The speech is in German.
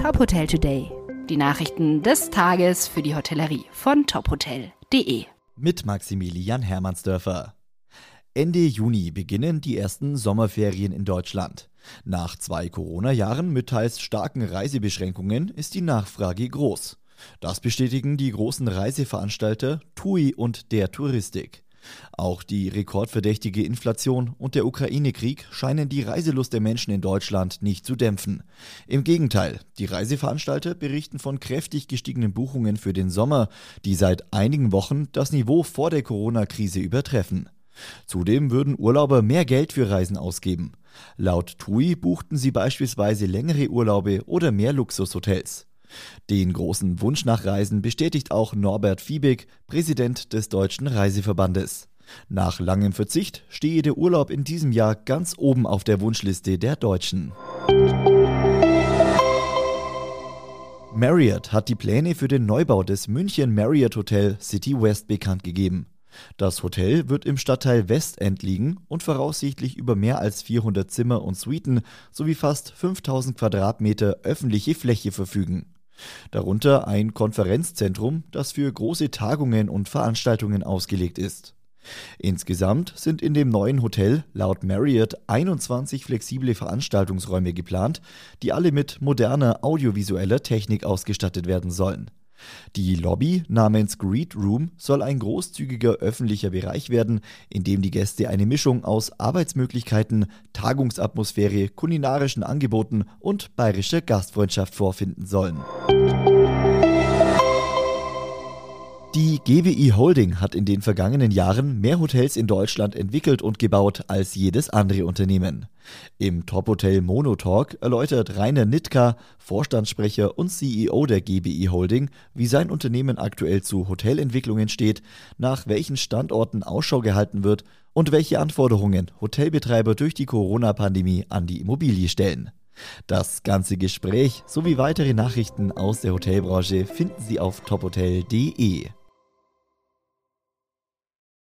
Top Hotel Today. Die Nachrichten des Tages für die Hotellerie von tophotel.de. Mit Maximilian Hermannsdörfer. Ende Juni beginnen die ersten Sommerferien in Deutschland. Nach zwei Corona-Jahren mit teils starken Reisebeschränkungen ist die Nachfrage groß. Das bestätigen die großen Reiseveranstalter TUI und der Touristik. Auch die rekordverdächtige Inflation und der Ukraine-Krieg scheinen die Reiselust der Menschen in Deutschland nicht zu dämpfen. Im Gegenteil, die Reiseveranstalter berichten von kräftig gestiegenen Buchungen für den Sommer, die seit einigen Wochen das Niveau vor der Corona-Krise übertreffen. Zudem würden Urlauber mehr Geld für Reisen ausgeben. Laut TUI buchten sie beispielsweise längere Urlaube oder mehr Luxushotels. Den großen Wunsch nach Reisen bestätigt auch Norbert Fiebig, Präsident des Deutschen Reiseverbandes. Nach langem Verzicht stehe der Urlaub in diesem Jahr ganz oben auf der Wunschliste der Deutschen. Marriott hat die Pläne für den Neubau des München Marriott Hotel City West bekannt gegeben. Das Hotel wird im Stadtteil Westend liegen und voraussichtlich über mehr als 400 Zimmer und Suiten sowie fast 5000 Quadratmeter öffentliche Fläche verfügen. Darunter ein Konferenzzentrum, das für große Tagungen und Veranstaltungen ausgelegt ist. Insgesamt sind in dem neuen Hotel laut Marriott 21 flexible Veranstaltungsräume geplant, die alle mit moderner audiovisueller Technik ausgestattet werden sollen. Die Lobby namens Greet Room soll ein großzügiger öffentlicher Bereich werden, in dem die Gäste eine Mischung aus Arbeitsmöglichkeiten, Tagungsatmosphäre, kulinarischen Angeboten und bayerischer Gastfreundschaft vorfinden sollen. Die GWI Holding hat in den vergangenen Jahren mehr Hotels in Deutschland entwickelt und gebaut als jedes andere Unternehmen. Im Top-Hotel Monotalk erläutert Rainer Nitka, Vorstandssprecher und CEO der GBI Holding, wie sein Unternehmen aktuell zu Hotelentwicklungen steht, nach welchen Standorten Ausschau gehalten wird und welche Anforderungen Hotelbetreiber durch die Corona-Pandemie an die Immobilie stellen. Das ganze Gespräch sowie weitere Nachrichten aus der Hotelbranche finden Sie auf tophotel.de.